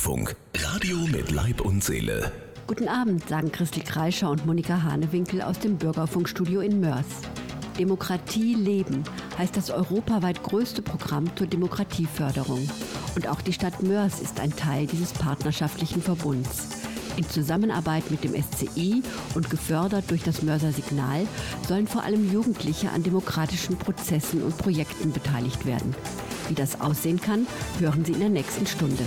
Bürgerfunk, Radio mit Leib und Seele. Guten Abend, sagen Christel Kreischer und Monika Hanewinkel aus dem Bürgerfunkstudio in Mörs. Demokratie leben heißt das europaweit größte Programm zur Demokratieförderung. Und auch die Stadt Mörs ist ein Teil dieses partnerschaftlichen Verbunds. In Zusammenarbeit mit dem SCI und gefördert durch das Mörser Signal sollen vor allem Jugendliche an demokratischen Prozessen und Projekten beteiligt werden. Wie das aussehen kann, hören Sie in der nächsten Stunde.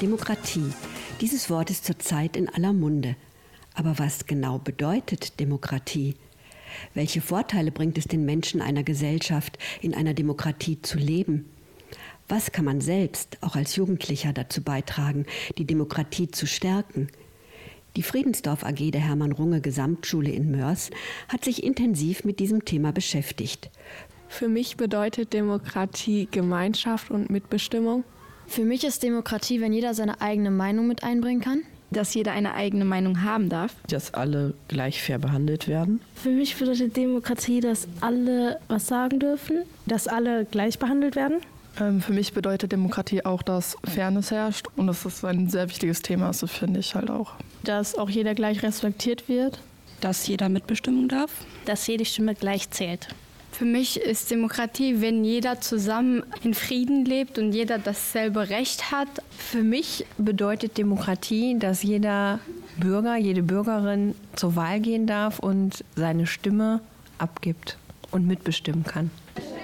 Demokratie. Dieses Wort ist zurzeit in aller Munde. Aber was genau bedeutet Demokratie? Welche Vorteile bringt es den Menschen einer Gesellschaft, in einer Demokratie zu leben? Was kann man selbst, auch als Jugendlicher, dazu beitragen, die Demokratie zu stärken? Die Friedensdorf AG der Hermann Runge Gesamtschule in Mörs hat sich intensiv mit diesem Thema beschäftigt. Für mich bedeutet Demokratie Gemeinschaft und Mitbestimmung. Für mich ist Demokratie, wenn jeder seine eigene Meinung mit einbringen kann. Dass jeder eine eigene Meinung haben darf. Dass alle gleich fair behandelt werden. Für mich bedeutet Demokratie, dass alle was sagen dürfen. Dass alle gleich behandelt werden. Ähm, für mich bedeutet Demokratie auch, dass Fairness herrscht. Und das ist ein sehr wichtiges Thema, so finde ich halt auch. Dass auch jeder gleich respektiert wird. Dass jeder mitbestimmen darf. Dass jede Stimme gleich zählt. Für mich ist Demokratie, wenn jeder zusammen in Frieden lebt und jeder dasselbe Recht hat. Für mich bedeutet Demokratie, dass jeder Bürger, jede Bürgerin zur Wahl gehen darf und seine Stimme abgibt und mitbestimmen kann.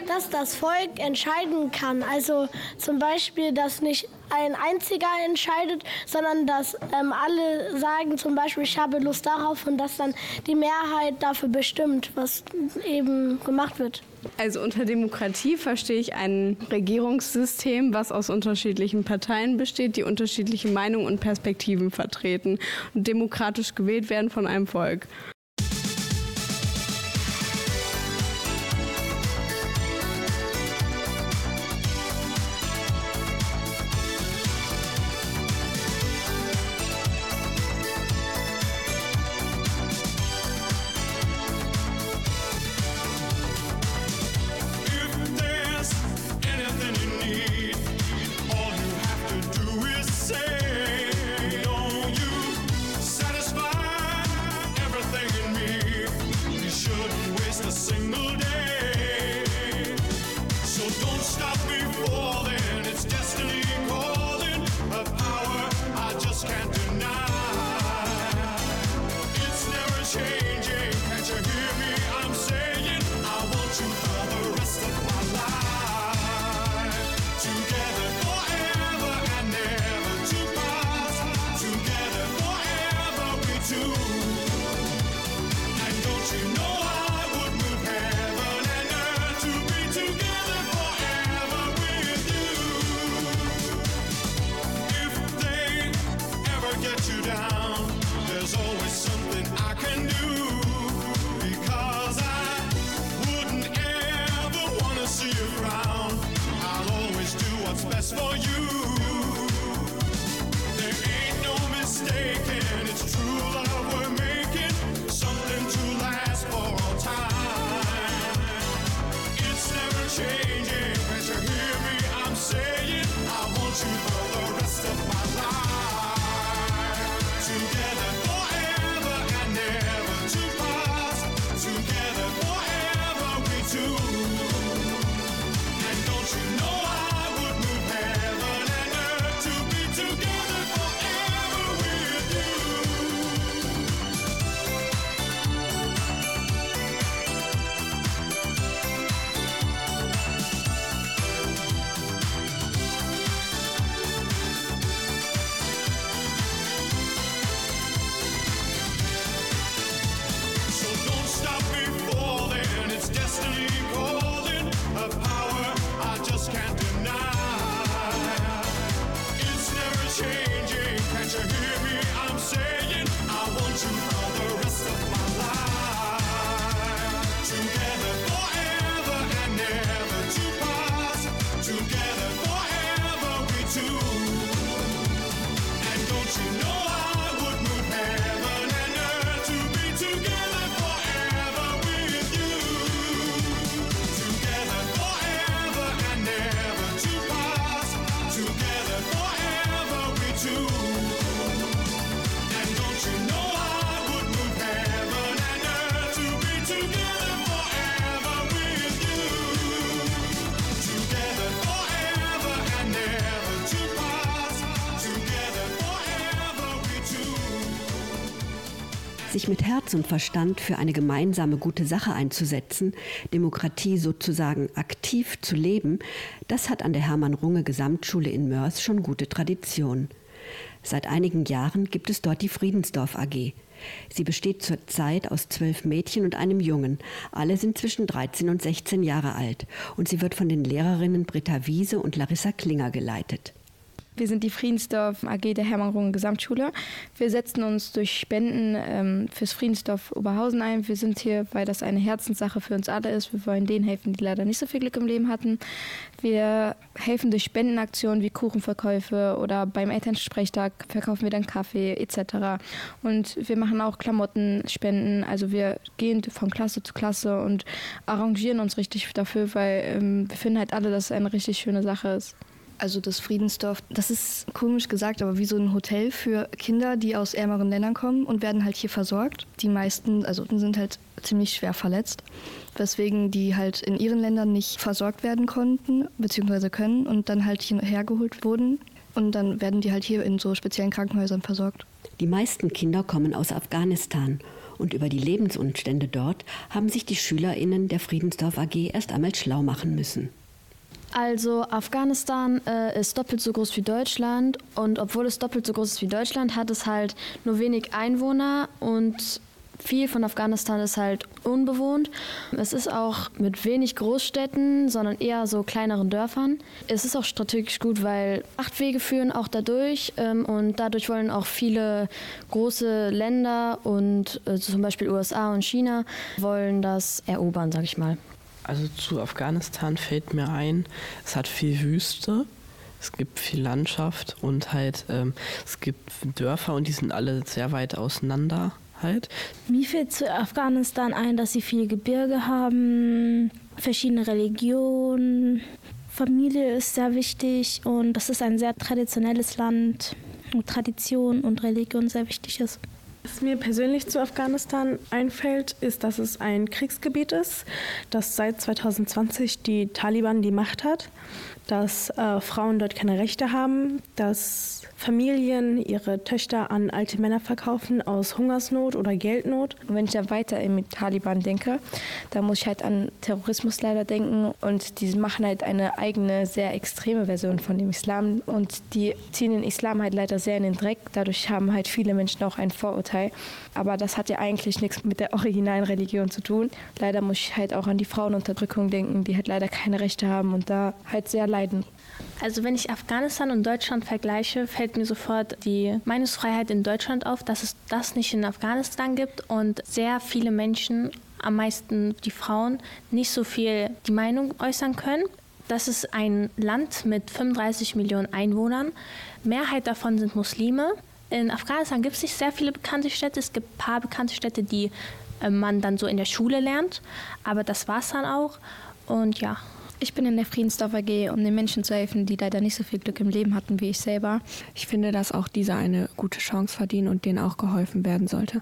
Dass das Volk entscheiden kann. Also zum Beispiel, dass nicht ein einziger entscheidet, sondern dass ähm, alle sagen zum Beispiel, ich habe Lust darauf und dass dann die Mehrheit dafür bestimmt, was eben gemacht wird. Also unter Demokratie verstehe ich ein Regierungssystem, was aus unterschiedlichen Parteien besteht, die unterschiedliche Meinungen und Perspektiven vertreten und demokratisch gewählt werden von einem Volk. Sich mit Und Verstand für eine gemeinsame gute Sache einzusetzen, Demokratie sozusagen aktiv zu leben, das hat an der Hermann Runge Gesamtschule in Mörs schon gute Tradition. Seit einigen Jahren gibt es dort die Friedensdorf AG. Sie besteht zurzeit aus zwölf Mädchen und einem Jungen. Alle sind zwischen 13 und 16 Jahre alt und sie wird von den Lehrerinnen Britta Wiese und Larissa Klinger geleitet. Wir sind die Friedensdorf AG der Hermann-Runge Gesamtschule. Wir setzen uns durch Spenden ähm, fürs Friedensdorf Oberhausen ein. Wir sind hier, weil das eine Herzenssache für uns alle ist. Wir wollen denen helfen, die leider nicht so viel Glück im Leben hatten. Wir helfen durch Spendenaktionen wie Kuchenverkäufe oder beim Elternsprechtag verkaufen wir dann Kaffee etc. Und wir machen auch Klamottenspenden. Also wir gehen von Klasse zu Klasse und arrangieren uns richtig dafür, weil ähm, wir finden halt alle, dass es eine richtig schöne Sache ist. Also das Friedensdorf, das ist komisch gesagt, aber wie so ein Hotel für Kinder, die aus ärmeren Ländern kommen und werden halt hier versorgt. Die meisten, also sind halt ziemlich schwer verletzt, weswegen die halt in ihren Ländern nicht versorgt werden konnten bzw. können und dann halt hierher geholt wurden. Und dann werden die halt hier in so speziellen Krankenhäusern versorgt. Die meisten Kinder kommen aus Afghanistan Und über die Lebensumstände dort haben sich die SchülerInnen der Friedensdorf AG erst einmal schlau machen müssen. Also Afghanistan äh, ist doppelt so groß wie Deutschland und obwohl es doppelt so groß ist wie Deutschland, hat es halt nur wenig Einwohner und viel von Afghanistan ist halt unbewohnt. Es ist auch mit wenig Großstädten, sondern eher so kleineren Dörfern. Es ist auch strategisch gut, weil acht Wege führen auch dadurch ähm, und dadurch wollen auch viele große Länder und äh, zum Beispiel USA und China wollen das erobern, sag ich mal. Also zu Afghanistan fällt mir ein, es hat viel Wüste, es gibt viel Landschaft und halt ähm, es gibt Dörfer und die sind alle sehr weit auseinander halt. Mir fällt zu Afghanistan ein, dass sie viele Gebirge haben, verschiedene Religionen. Familie ist sehr wichtig und das ist ein sehr traditionelles Land, wo Tradition und Religion sehr wichtig ist. Was mir persönlich zu Afghanistan einfällt, ist, dass es ein Kriegsgebiet ist, das seit 2020 die Taliban die Macht hat, dass äh, Frauen dort keine Rechte haben, dass Familien ihre Töchter an alte Männer verkaufen aus Hungersnot oder Geldnot. Und wenn ich dann weiter mit Taliban denke, da muss ich halt an Terrorismus leider denken und die machen halt eine eigene, sehr extreme Version von dem Islam und die ziehen den Islam halt leider sehr in den Dreck. Dadurch haben halt viele Menschen auch ein Vorurteil. Aber das hat ja eigentlich nichts mit der originalen Religion zu tun. Leider muss ich halt auch an die Frauenunterdrückung denken, die halt leider keine Rechte haben und da halt sehr leiden. Also wenn ich Afghanistan und Deutschland vergleiche, fällt mir sofort die Meinungsfreiheit in Deutschland auf, dass es das nicht in Afghanistan gibt und sehr viele Menschen, am meisten die Frauen, nicht so viel die Meinung äußern können. Das ist ein Land mit 35 Millionen Einwohnern. Mehrheit davon sind Muslime. In Afghanistan gibt es nicht sehr viele bekannte Städte. Es gibt ein paar bekannte Städte, die äh, man dann so in der Schule lernt. Aber das war es dann auch. Und ja. Ich bin in der Friedensdorf AG, um den Menschen zu helfen, die leider nicht so viel Glück im Leben hatten wie ich selber. Ich finde, dass auch diese eine gute Chance verdienen und denen auch geholfen werden sollte.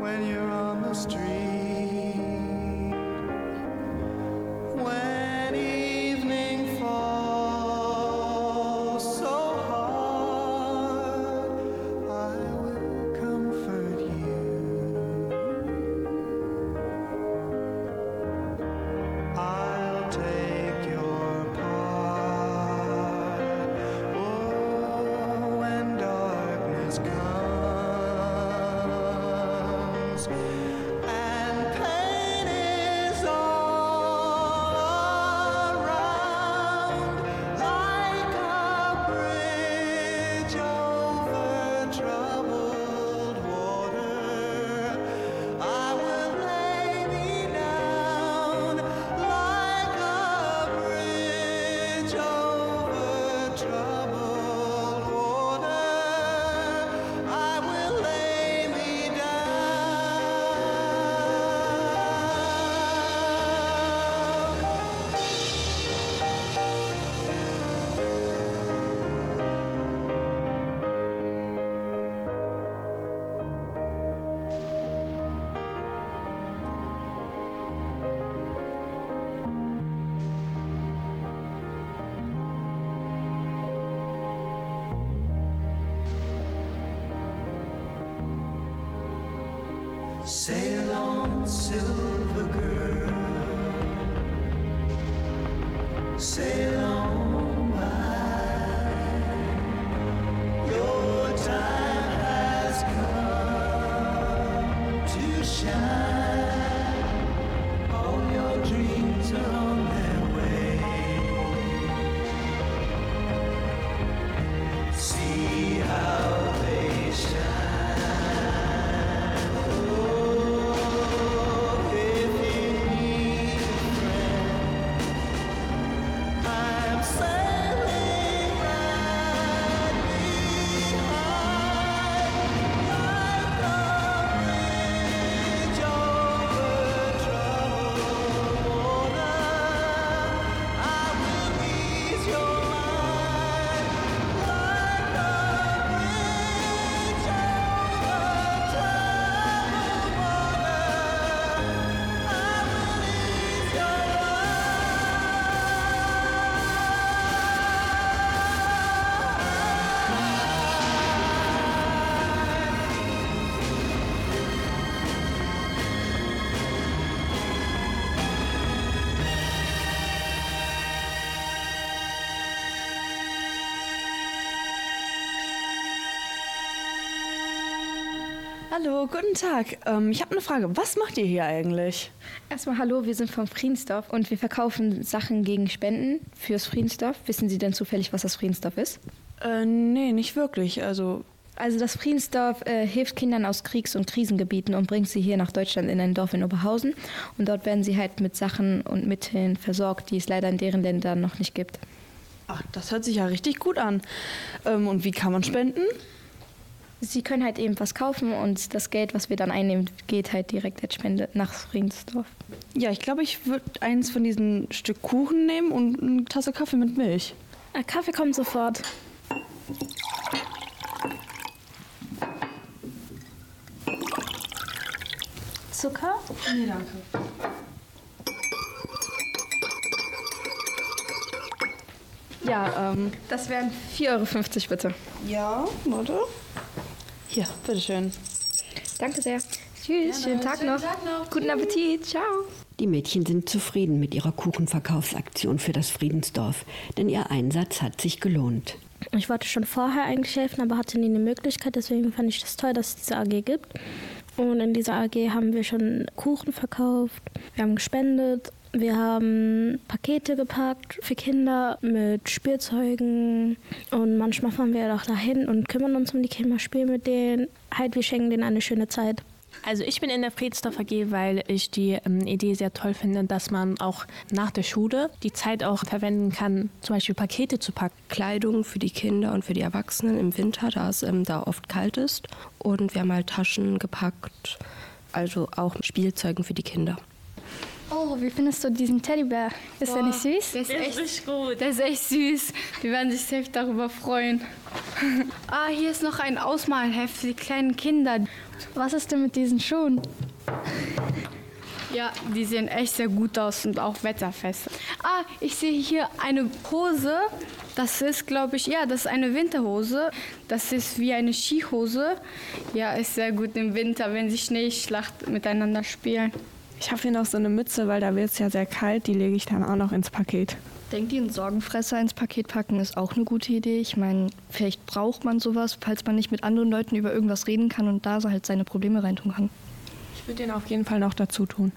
when you're on the street. Silver girl. Sail on by. Your time has come to shine. Hallo, guten Tag. Ähm, ich habe eine Frage. Was macht ihr hier eigentlich? Erstmal hallo, wir sind vom Friedensdorf und wir verkaufen Sachen gegen Spenden fürs Friedensdorf. Wissen Sie denn zufällig, was das Friedensdorf ist? Äh, nee, nicht wirklich. Also. Also das Friedensdorf äh, hilft Kindern aus Kriegs- und Krisengebieten und bringt sie hier nach Deutschland in ein Dorf in Oberhausen. Und dort werden sie halt mit Sachen und Mitteln versorgt, die es leider in deren Ländern noch nicht gibt. Ach, das hört sich ja richtig gut an. Ähm, und wie kann man spenden? Sie können halt eben was kaufen und das Geld, was wir dann einnehmen, geht halt direkt als Spende nach Friedensdorf. Ja, ich glaube, ich würde eins von diesen Stück Kuchen nehmen und eine Tasse Kaffee mit Milch. Äh, Kaffee kommt sofort. Zucker? Nee, danke. Ja, ähm. Das wären 4,50 Euro bitte. Ja, warte. Hier, bitteschön. Danke sehr. Tschüss, schönen, Tag, noch. Guten Appetit. Ciao. Die Mädchen sind zufrieden mit ihrer Kuchenverkaufsaktion für das Friedensdorf, denn ihr Einsatz hat sich gelohnt. Ich wollte schon vorher eigentlich helfen, aber hatte nie eine Möglichkeit. Deswegen fand ich das toll, dass es diese AG gibt. Und in dieser AG haben wir schon Kuchen verkauft, wir haben gespendet, wir haben Pakete gepackt für Kinder mit Spielzeugen. Und manchmal fahren wir auch dahin und kümmern uns um die Kinder, spielen mit denen. Halt, wir schenken denen eine schöne Zeit. Also ich bin in der Friedensdorf AG, weil ich die ähm, Idee sehr toll finde, dass man auch nach der Schule die Zeit auch verwenden kann, zum Beispiel Pakete zu packen. Kleidung für die Kinder und für die Erwachsenen im Winter, da es ähm, da oft kalt ist. Und wir haben halt Taschen gepackt, also auch Spielzeugen für die Kinder. Oh, wie findest du diesen Teddybär? Ist der Boah, nicht süß? der ist echt richtig gut. Der ist echt süß. Wir werden sich safe darüber freuen. ah, hier ist noch ein Ausmalheft für die kleinen Kinder. Was ist denn mit diesen Schuhen? Ja, die sehen echt sehr gut aus und auch wetterfest. Ah, ich sehe hier eine Hose. Das ist, glaube ich, ja, das ist eine Winterhose. Das ist wie eine Skihose. Ja, ist sehr gut im Winter, wenn sie Schneeschlacht miteinander spielen. Ich habe hier noch so eine Mütze, weil da wird es ja sehr kalt. Die lege ich dann auch noch ins Paket. Denkt ihr, einen Sorgenfresser ins Paket packen ist auch eine gute Idee? Ich meine, vielleicht braucht man sowas, falls man nicht mit anderen Leuten über irgendwas reden kann und da halt seine Probleme reintun kann. Ich würde den auf jeden Fall noch dazu tun.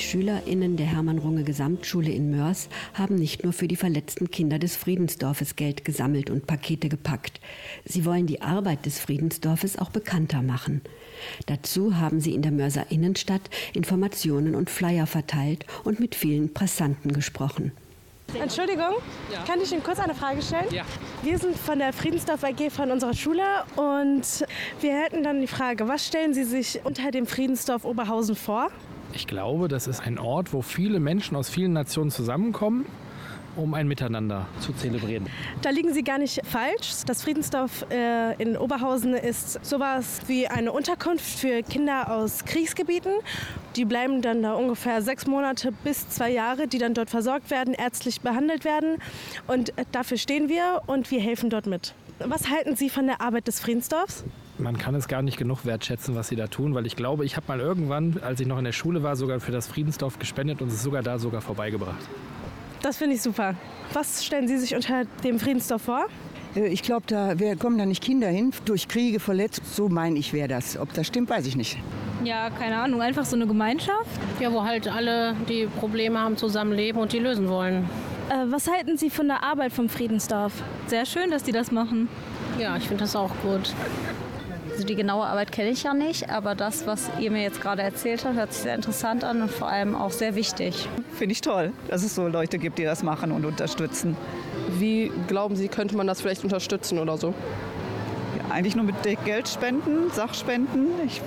SchülerInnen der Hermann-Runge Gesamtschule in Mörs haben nicht nur für die verletzten Kinder des Friedensdorfes Geld gesammelt und Pakete gepackt. Sie wollen die Arbeit des Friedensdorfes auch bekannter machen. Dazu haben sie in der Mörser Innenstadt Informationen und Flyer verteilt und mit vielen Passanten gesprochen. Entschuldigung, kann ich Ihnen kurz eine Frage stellen? Ja. Wir sind von der Friedensdorf AG von unserer Schule und wir hätten dann die Frage, was stellen Sie sich unter dem Friedensdorf Oberhausen vor? Ich glaube, das ist ein Ort, wo viele Menschen aus vielen Nationen zusammenkommen, um ein Miteinander zu zelebrieren. Da liegen Sie gar nicht falsch. Das Friedensdorf äh, in Oberhausen ist sowas wie eine Unterkunft für Kinder aus Kriegsgebieten. Die bleiben dann da ungefähr sechs Monate bis zwei Jahre, die dann dort versorgt werden, ärztlich behandelt werden. Und äh, dafür stehen wir und wir helfen dort mit. Was halten Sie von der Arbeit des Friedensdorfs? Man kann es gar nicht genug wertschätzen, was sie da tun, weil ich glaube, ich habe mal irgendwann, als ich noch in der Schule war, sogar für das Friedensdorf gespendet und es sogar da sogar vorbeigebracht. Das finde ich super. Was stellen Sie sich unter dem Friedensdorf vor? Äh, Ich glaube, da kommen da nicht Kinder hin, durch Kriege verletzt. So meine ich, wäre das. Ob das stimmt, weiß ich nicht. Ja, keine Ahnung, einfach so eine Gemeinschaft. Ja, wo halt alle, die Probleme haben, zusammenleben und die lösen wollen. Äh, was halten Sie von der Arbeit vom Friedensdorf? Sehr schön, dass die das machen. Ja, ich finde das auch gut. Also die genaue Arbeit kenne ich ja nicht, aber das, was ihr mir jetzt gerade erzählt habt, hört sich sehr interessant an und vor allem auch sehr wichtig. Finde ich toll, dass es so Leute gibt, die das machen und unterstützen. Wie glauben Sie, könnte man das vielleicht unterstützen oder so? Ja, eigentlich nur mit Geld spenden, Sachspenden. Ich,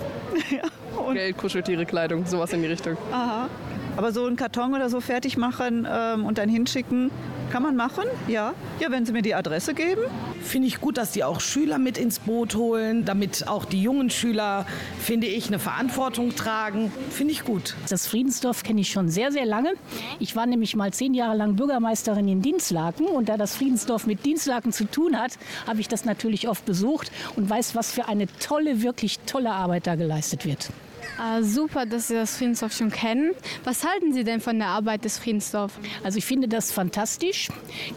ja, Geld, Kuscheltiere, Kleidung, sowas in die Richtung. Aha. Aber so einen Karton oder so fertig machen ähm, und dann hinschicken, kann man machen, ja. Ja, wenn Sie mir die Adresse geben. Finde ich gut, dass die auch Schüler mit ins Boot holen, damit auch die jungen Schüler, finde ich, eine Verantwortung tragen. Finde ich gut. Das Friedensdorf kenne ich schon sehr, sehr lange. Ich war nämlich mal zehn Jahre lang Bürgermeisterin in Dienstlaken und da das Friedensdorf mit Dienstlaken zu tun hat, habe ich das natürlich oft besucht und weiß, was für eine tolle, wirklich tolle Arbeit da geleistet wird. Ah, super, dass Sie das Friedensdorf schon kennen. Was halten Sie denn von der Arbeit des Friedensdorf? Also ich finde das fantastisch,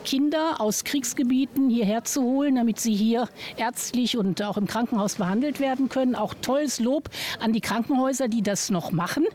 Kinder aus Kriegsgebieten hierher zu holen, damit sie hier ärztlich und auch im Krankenhaus behandelt werden können. Auch tolles Lob an die Krankenhäuser, die das noch machen.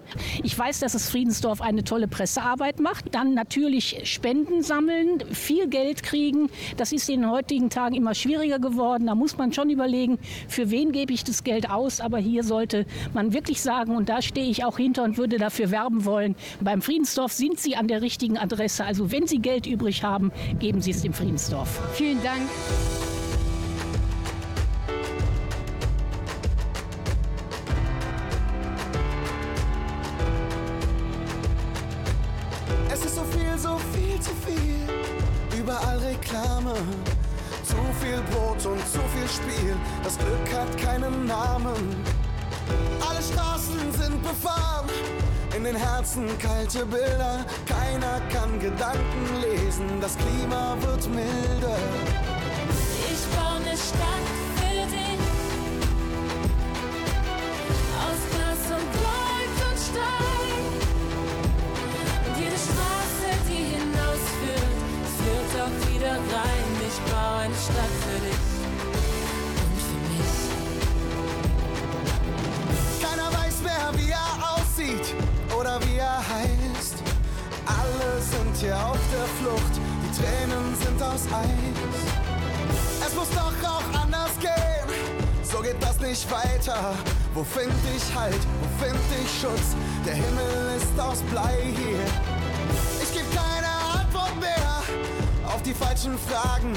Ich weiß, dass das Friedensdorf eine tolle Pressearbeit macht. Dann natürlich Spenden sammeln, viel Geld kriegen. Das ist in den heutigen Tagen immer schwieriger geworden. Da muss man schon überlegen, für wen gebe ich das Geld aus. Aber hier sollte man wirklich sagen, und da stehe ich auch hinter und würde dafür werben wollen, beim Friedensdorf sind Sie an der richtigen Adresse. Also wenn Sie Geld übrig haben, geben Sie es dem Friedensdorf. Vielen Dank. Es ist so viel, so viel zu viel. Überall Reklame. Zu viel Brot und zu viel Spiel. Das Glück hat keinen Namen. Alle Straßen sind befahren, in den Herzen kalte Bilder. Keiner kann Gedanken lesen, das Klima wird milder. Ich baue eine Stadt für dich. Aus Glas und Gold und Stein. Und jede Straße, die hinausführt, führt auch wieder rein. Ich baue eine Stadt für dich. Oder wie er heißt. Alle sind hier auf der Flucht, die Tränen sind aus Eis. Es muss doch auch anders gehen, so geht das nicht weiter. Wo find ich Halt, wo find ich Schutz? Der Himmel ist aus Blei hier. Ich geb keine Antwort mehr auf die falschen Fragen.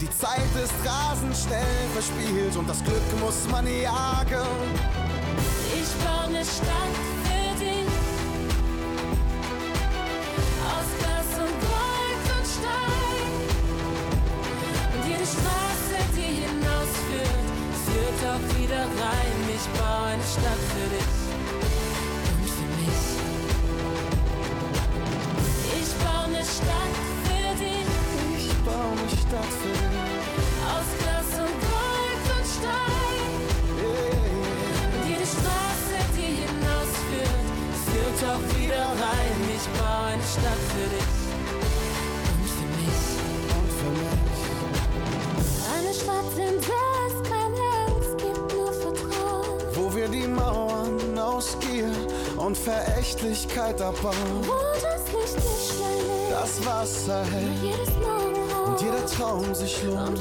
Die Zeit ist rasend schnell verspielt und das Glück muss man jagen. Ich baue eine Stadt Ich baue eine Stadt für dich. Und für mich. Ich baue eine Stadt für dich. Ich baue eine Stadt für dich. Aus Glas und Gold und Stein. Und jede Straße, die hinausführt, führt auch wieder rein. Ich baue eine Stadt für dich. Und für mich. Und für mich. Eine Stadt, in der und Verächtlichkeit abbauen. Das Wasser hält und jeder Traum sich lohnt.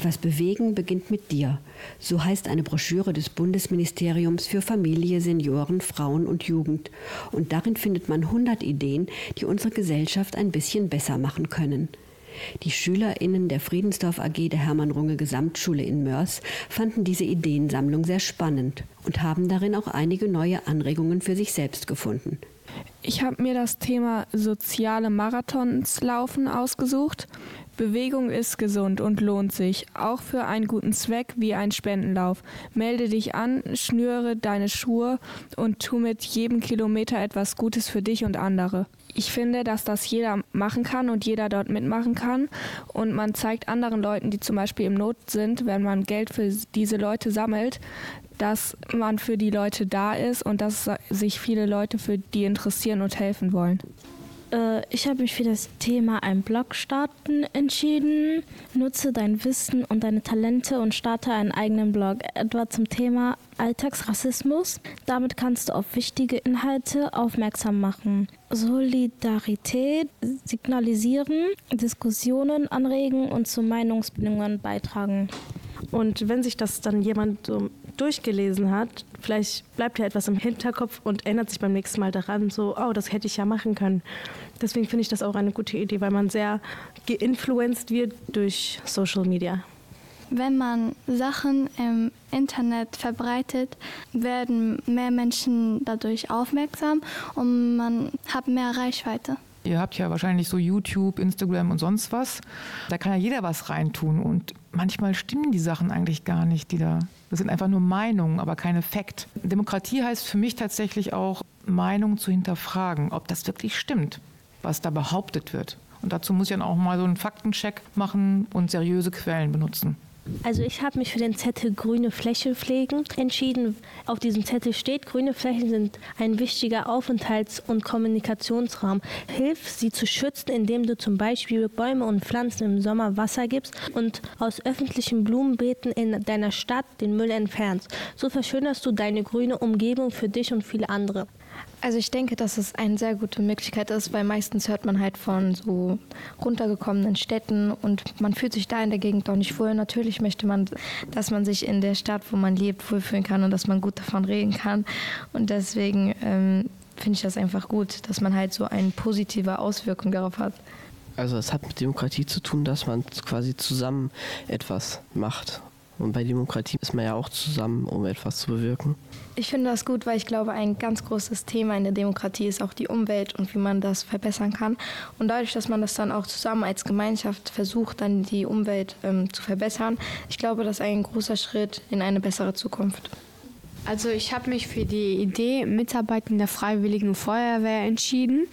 Etwas bewegen beginnt mit dir. So heißt eine Broschüre des Bundesministeriums für Familie, Senioren, Frauen und Jugend. Und darin findet man 100 Ideen, die unsere Gesellschaft ein bisschen besser machen können. Die SchülerInnen der Friedensdorf AG der Hermann-Runge Gesamtschule in Mörs fanden diese Ideensammlung sehr spannend und haben darin auch einige neue Anregungen für sich selbst gefunden. Ich habe mir das Thema soziale Marathons laufen ausgesucht. Bewegung ist gesund und lohnt sich, auch für einen guten Zweck wie ein Spendenlauf. Melde dich an, schnüre deine Schuhe und tu mit jedem Kilometer etwas Gutes für dich und andere. Ich finde, dass das jeder machen kann und jeder dort mitmachen kann. Und man zeigt anderen Leuten, die zum Beispiel im Not sind, wenn man Geld für diese Leute sammelt, dass man für die Leute da ist und dass sich viele Leute für die interessieren und helfen wollen. Äh, Ich habe mich für das Thema ein Blog starten entschieden. Nutze dein Wissen und deine Talente und starte einen eigenen Blog, etwa zum Thema Alltagsrassismus. Damit kannst du auf wichtige Inhalte aufmerksam machen. Solidarität signalisieren, Diskussionen anregen und zu Meinungsbildungen beitragen. Und wenn sich das dann jemand so durchgelesen hat, vielleicht bleibt ja etwas im Hinterkopf und erinnert sich beim nächsten Mal daran, so, oh, das hätte ich ja machen können. Deswegen finde ich das auch eine gute Idee, weil man sehr geinfluenced wird durch Social Media. Wenn man Sachen im Internet verbreitet, werden mehr Menschen dadurch aufmerksam und man hat mehr Reichweite. Ihr habt ja wahrscheinlich so YouTube, Instagram und sonst was. Da kann ja jeder was reintun und manchmal stimmen die Sachen eigentlich gar nicht, die da. Das sind einfach nur Meinungen, aber keine Fakt. Demokratie heißt für mich tatsächlich auch, Meinungen zu hinterfragen, ob das wirklich stimmt, was da behauptet wird. Und dazu muss ich dann auch mal so einen Faktencheck machen und seriöse Quellen benutzen. Also ich habe mich für den Zettel grüne Fläche pflegen entschieden. Auf diesem Zettel steht, grüne Flächen sind ein wichtiger Aufenthalts- und Kommunikationsraum. Hilf sie zu schützen, indem du zum Beispiel Bäume und Pflanzen im Sommer Wasser gibst und aus öffentlichen Blumenbeeten in deiner Stadt den Müll entfernst. So verschönerst du deine grüne Umgebung für dich und viele andere. Also ich denke, dass es eine sehr gute Möglichkeit ist, weil meistens hört man halt von so runtergekommenen Städten und man fühlt sich da in der Gegend auch nicht wohl. Natürlich möchte man, dass man sich in der Stadt, wo man lebt, wohlfühlen kann und dass man gut davon reden kann. Und deswegen ähm, finde ich das einfach gut, dass man halt so eine positive Auswirkung darauf hat. Also es hat mit Demokratie zu tun, dass man quasi zusammen etwas macht. Und bei Demokratie ist man ja auch zusammen, um etwas zu bewirken. Ich finde das gut, weil ich glaube, ein ganz großes Thema in der Demokratie ist auch die Umwelt und wie man das verbessern kann. Und dadurch, dass man das dann auch zusammen als Gemeinschaft versucht, dann die Umwelt ähm, zu verbessern, ich glaube, das ist ein großer Schritt in eine bessere Zukunft. Also ich habe mich für die Idee Mitarbeiten der Freiwilligen Feuerwehr entschieden.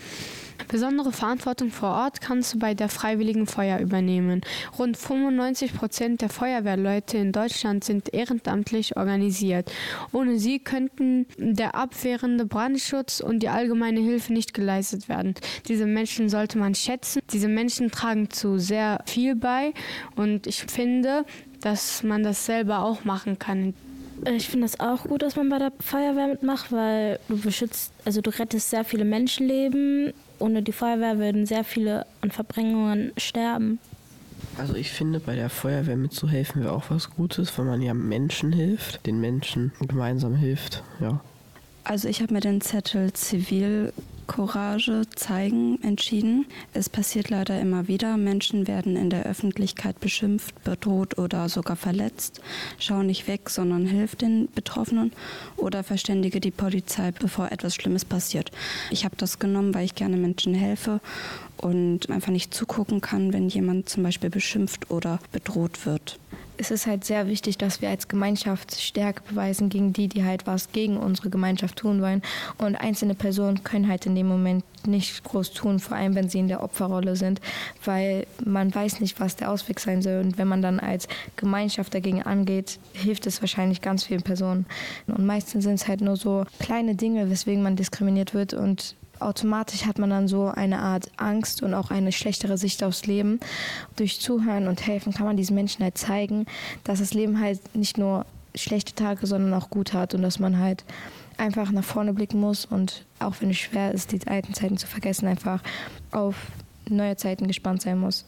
Besondere Verantwortung vor Ort kannst du bei der Freiwilligen Feuer übernehmen. Rund 95 Prozent der Feuerwehrleute in Deutschland sind ehrenamtlich organisiert. Ohne sie könnten der abwehrende Brandschutz und die allgemeine Hilfe nicht geleistet werden. Diese Menschen sollte man schätzen. Diese Menschen tragen zu sehr viel bei und ich finde, dass man das selber auch machen kann. Ich finde es auch gut, dass man bei der Feuerwehr mitmacht, weil du beschützt, also du rettest sehr viele Menschenleben. Ohne die Feuerwehr würden sehr viele an Verbrennungen sterben. Also ich finde, bei der Feuerwehr mitzuhelfen wäre auch was Gutes, weil man ja Menschen hilft, den Menschen gemeinsam hilft, ja. Also ich habe mir den Zettel Zivilcourage zeigen entschieden. Es passiert leider immer wieder. Menschen werden in der Öffentlichkeit beschimpft, bedroht oder sogar verletzt. Schau nicht weg, sondern hilf den Betroffenen oder verständige die Polizei, bevor etwas Schlimmes passiert. Ich habe das genommen, weil ich gerne Menschen helfe und einfach nicht zugucken kann, wenn jemand zum Beispiel beschimpft oder bedroht wird. Es ist halt sehr wichtig, dass wir als Gemeinschaft Stärke beweisen gegen die, die halt was gegen unsere Gemeinschaft tun wollen. Und einzelne Personen können halt in dem Moment nicht groß tun, vor allem wenn sie in der Opferrolle sind, weil man weiß nicht, was der Ausweg sein soll. Und wenn man dann als Gemeinschaft dagegen angeht, hilft es wahrscheinlich ganz vielen Personen. Und meistens sind es halt nur so kleine Dinge, weswegen man diskriminiert wird und automatisch hat man dann so eine Art Angst und auch eine schlechtere Sicht aufs Leben. Durch Zuhören und Helfen kann man diesen Menschen halt zeigen, dass das Leben halt nicht nur schlechte Tage, sondern auch gut hat und dass man halt einfach nach vorne blicken muss und auch wenn es schwer ist, die alten Zeiten zu vergessen, einfach auf neue Zeiten gespannt sein muss.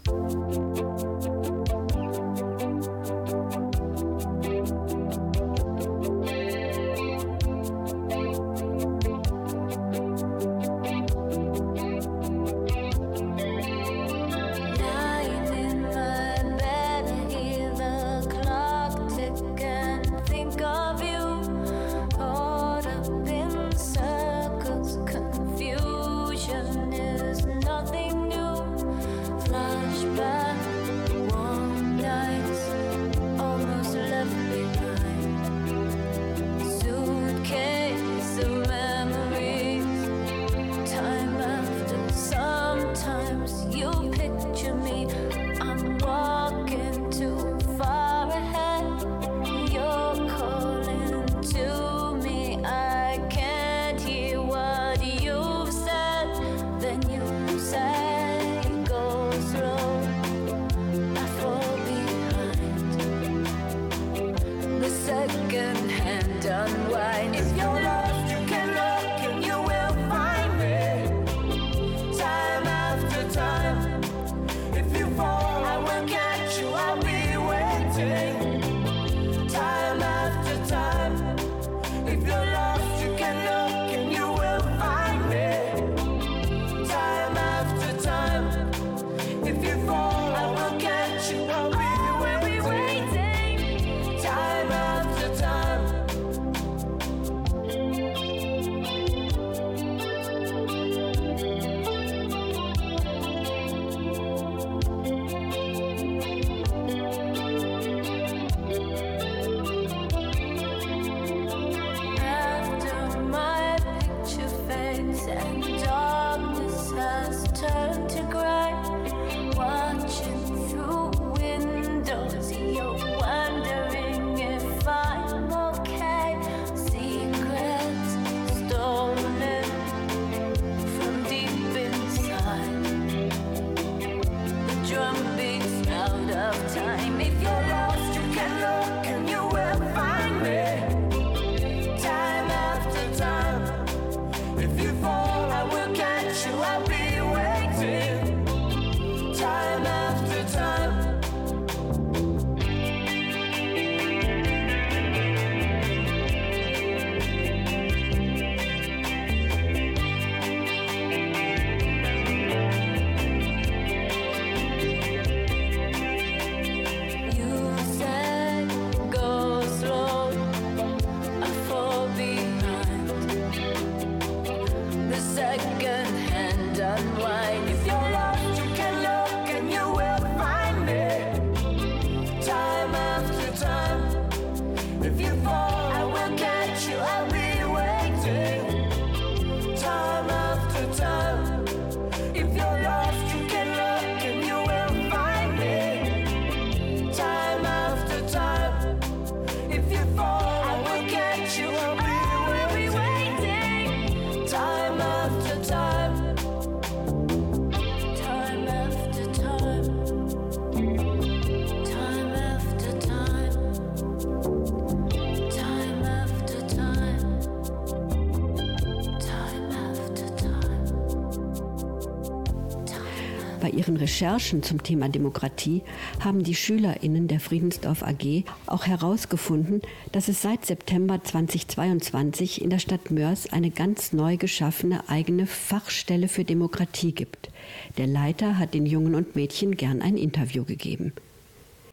Recherchen zum Thema Demokratie haben die SchülerInnen der Friedensdorf AG auch herausgefunden, dass es seit September 2022 in der Stadt Mörs eine ganz neu geschaffene eigene Fachstelle für Demokratie gibt. Der Leiter hat den Jungen und Mädchen gern ein Interview gegeben.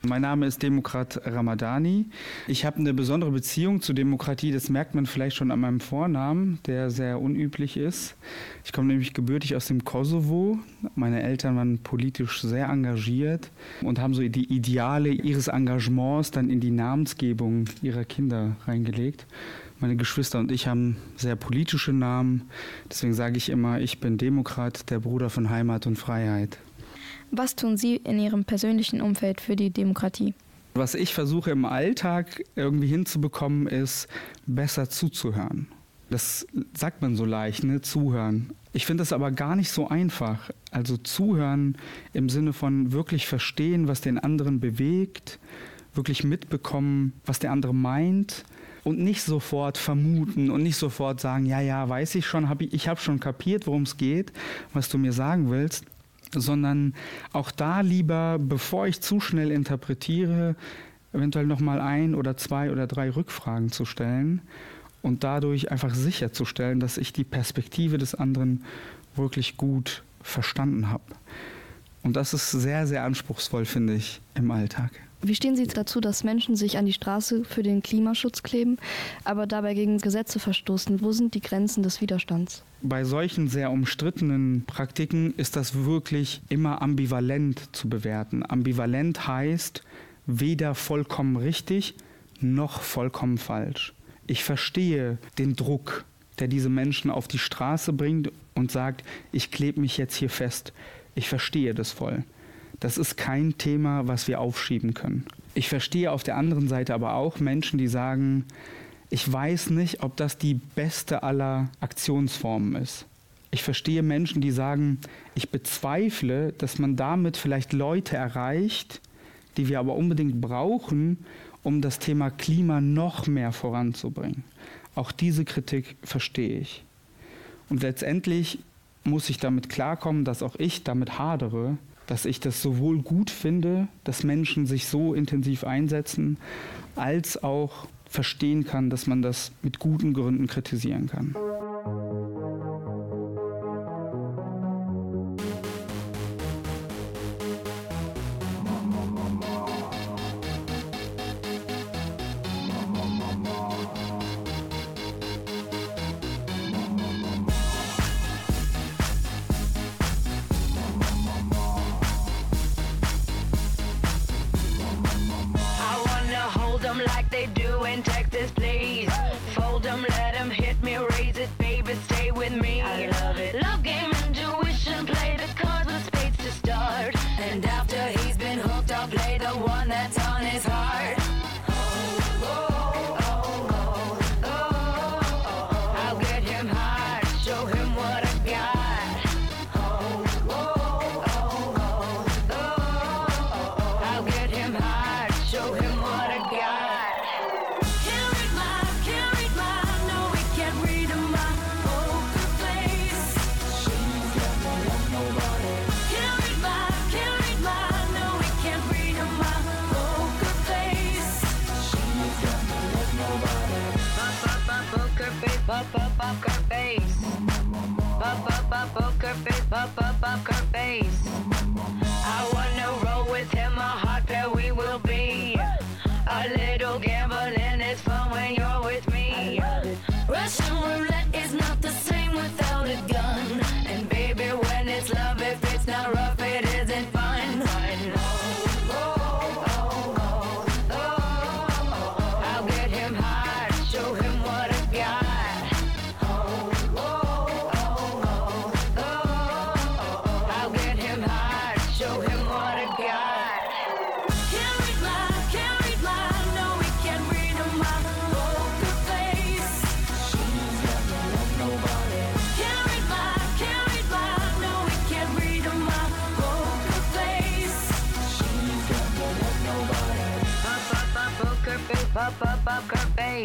Mein Name ist Demokrat Ramadani. Ich habe eine besondere Beziehung zur Demokratie. Das merkt man vielleicht schon an meinem Vornamen, der sehr unüblich ist. Ich komme nämlich gebürtig aus dem Kosovo. Meine Eltern waren politisch sehr engagiert und haben so die Ideale ihres Engagements dann in die Namensgebung ihrer Kinder reingelegt. Meine Geschwister und ich haben sehr politische Namen. Deswegen sage ich immer, ich bin Demokrat, der Bruder von Heimat und Freiheit. Was tun Sie in Ihrem persönlichen Umfeld für die Demokratie? Was ich versuche im Alltag irgendwie hinzubekommen, ist besser zuzuhören. Das sagt man so leicht, ne? Zuhören. Ich finde das aber gar nicht so einfach. Also zuhören im Sinne von wirklich verstehen, was den anderen bewegt, wirklich mitbekommen, was der andere meint und nicht sofort vermuten und nicht sofort sagen, ja, ja, weiß ich schon, hab ich, ich habe schon kapiert, worum es geht, was du mir sagen willst, sondern auch da lieber, bevor ich zu schnell interpretiere, eventuell noch mal ein oder zwei oder drei Rückfragen zu stellen und dadurch einfach sicherzustellen, dass ich die Perspektive des anderen wirklich gut verstanden habe. Und das ist sehr, sehr anspruchsvoll, finde ich, im Alltag. Wie stehen Sie dazu, dass Menschen sich an die Straße für den Klimaschutz kleben, aber dabei gegen Gesetze verstoßen? Wo sind die Grenzen des Widerstands? Bei solchen sehr umstrittenen Praktiken ist das wirklich immer ambivalent zu bewerten. Ambivalent heißt weder vollkommen richtig noch vollkommen falsch. Ich verstehe den Druck, der diese Menschen auf die Straße bringt und sagt, ich klebe mich jetzt hier fest. Ich verstehe das voll. Das ist kein Thema, was wir aufschieben können. Ich verstehe auf der anderen Seite aber auch Menschen, die sagen, ich weiß nicht, ob das die beste aller Aktionsformen ist. Ich verstehe Menschen, die sagen, ich bezweifle, dass man damit vielleicht Leute erreicht, die wir aber unbedingt brauchen, um das Thema Klima noch mehr voranzubringen. Auch diese Kritik verstehe ich. Und letztendlich muss ich damit klarkommen, dass auch ich damit hadere, dass ich das sowohl gut finde, dass Menschen sich so intensiv einsetzen, als auch verstehen kann, dass man das mit guten Gründen kritisieren kann.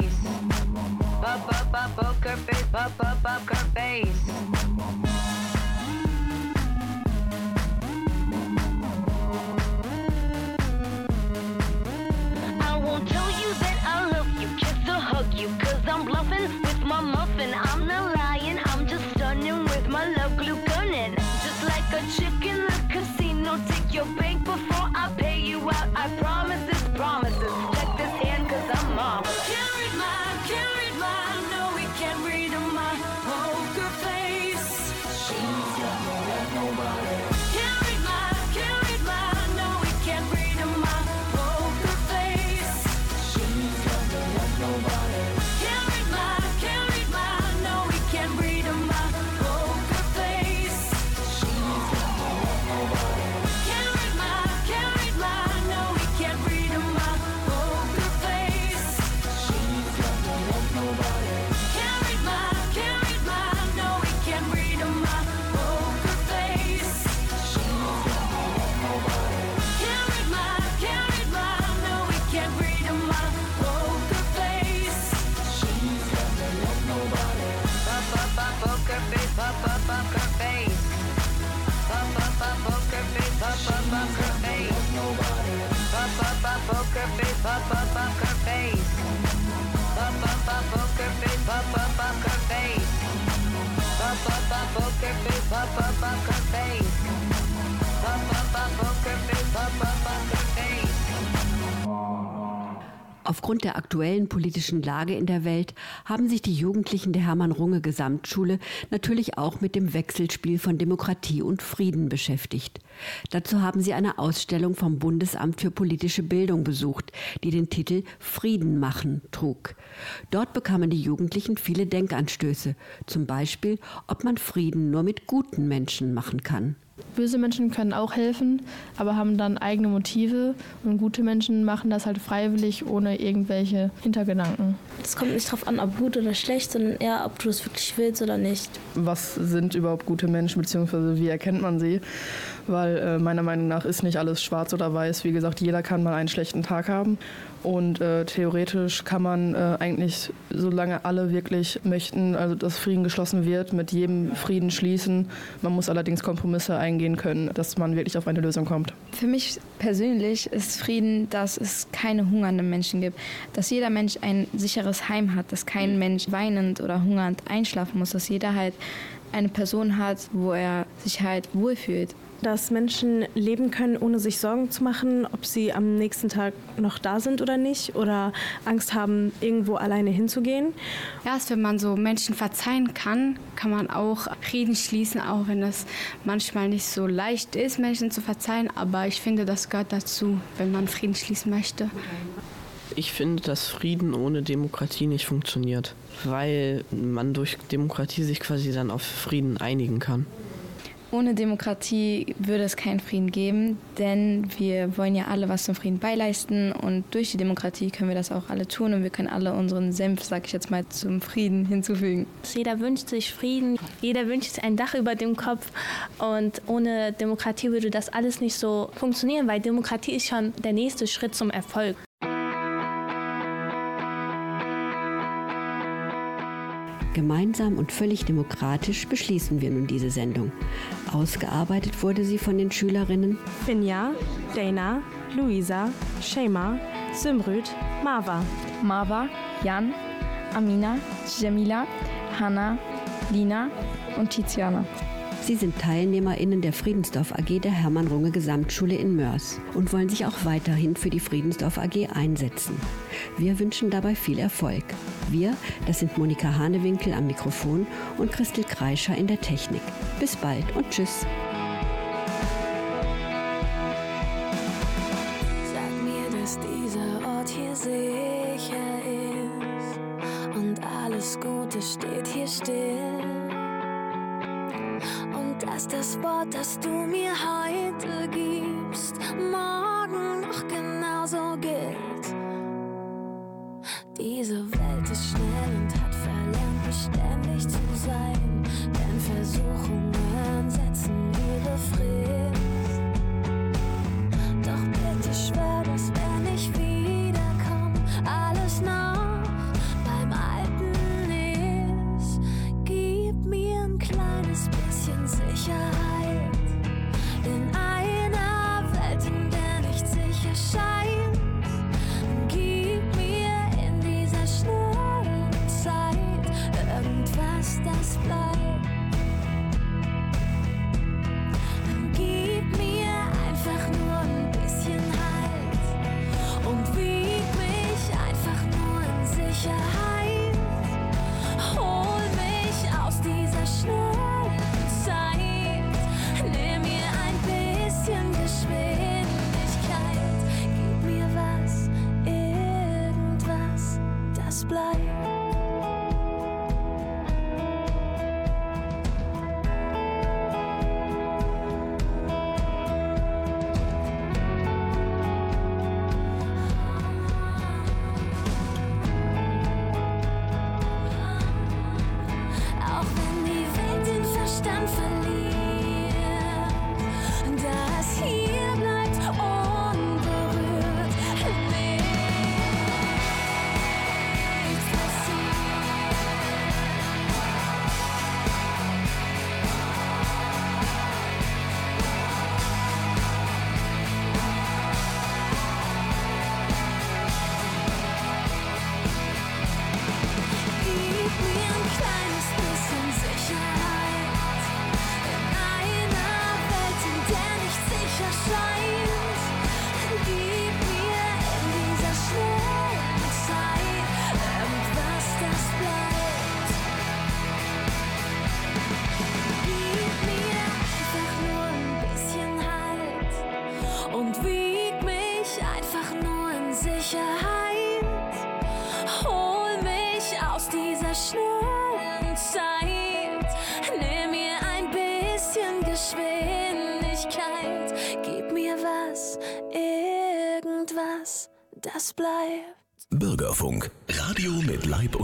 face. Up, up, up, poker face. Up, up, up, poker face. Face. Pop up up her face. Pop up up poker face. Pop up up Aufgrund der aktuellen politischen Lage in der Welt haben sich die Jugendlichen der Hermann Runge Gesamtschule natürlich auch mit dem Wechselspiel von Demokratie und Frieden beschäftigt. Dazu haben sie eine Ausstellung vom Bundesamt für politische Bildung besucht, die den Titel Frieden machen trug. Dort bekamen die Jugendlichen viele Denkanstöße, zum Beispiel, ob man Frieden nur mit guten Menschen machen kann. Böse Menschen können auch helfen, aber haben dann eigene Motive und gute Menschen machen das halt freiwillig ohne irgendwelche Hintergedanken. Es kommt nicht darauf an, ob gut oder schlecht, sondern eher, ob du es wirklich willst oder nicht. Was sind überhaupt gute Menschen, beziehungsweise wie erkennt man sie? Weil äh, meiner Meinung nach ist nicht alles schwarz oder weiß. Wie gesagt, jeder kann mal einen schlechten Tag haben. Und äh, theoretisch kann man äh, eigentlich, solange alle wirklich möchten, also dass Frieden geschlossen wird, mit jedem Frieden schließen. Man muss allerdings Kompromisse eingehen können, dass man wirklich auf eine Lösung kommt. Für mich persönlich ist Frieden, dass es keine hungernden Menschen gibt, dass jeder Mensch ein sicheres Heim hat, dass kein Mensch weinend oder hungernd einschlafen muss, dass jeder halt eine Person hat, wo er sich halt wohlfühlt. Dass Menschen leben können, ohne sich Sorgen zu machen, ob sie am nächsten Tag noch da sind oder nicht oder Angst haben, irgendwo alleine hinzugehen. Erst wenn man so Menschen verzeihen kann, kann man auch Frieden schließen, auch wenn das manchmal nicht so leicht ist, Menschen zu verzeihen. Aber ich finde, das gehört dazu, wenn man Frieden schließen möchte. Ich finde, dass Frieden ohne Demokratie nicht funktioniert, weil man durch Demokratie sich quasi dann auf Frieden einigen kann. Ohne Demokratie würde es keinen Frieden geben, denn wir wollen ja alle was zum Frieden beileisten und durch die Demokratie können wir das auch alle tun und wir können alle unseren Senf, sag ich jetzt mal, zum Frieden hinzufügen. Jeder wünscht sich Frieden, jeder wünscht sich ein Dach über dem Kopf und ohne Demokratie würde das alles nicht so funktionieren, weil Demokratie ist schon der nächste Schritt zum Erfolg. Gemeinsam und völlig demokratisch beschließen wir nun diese Sendung. Ausgearbeitet wurde sie von den Schülerinnen Finja, Dana, Luisa, Shema, Symrüd, Marva. Marva, Jan, Amina, Jamila, Hanna, Lina und Tiziana. Sie sind TeilnehmerInnen der Friedensdorf AG der Hermann-Runge Gesamtschule in Mörs und wollen sich auch weiterhin für die Friedensdorf AG einsetzen. Wir wünschen dabei viel Erfolg. Wir, das sind Monika Hanewinkel am Mikrofon und Christel Kreischer in der Technik. Bis bald und tschüss. Sag mir, dass dieser Ort hier sicher ist und alles Gute steht hier still. Dass das Wort, das du mir heute gibst, morgen noch genauso gilt. Diese Welt ist schnell und hat verlernt, beständig zu sein, denn Versuchungen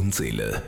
und Seele.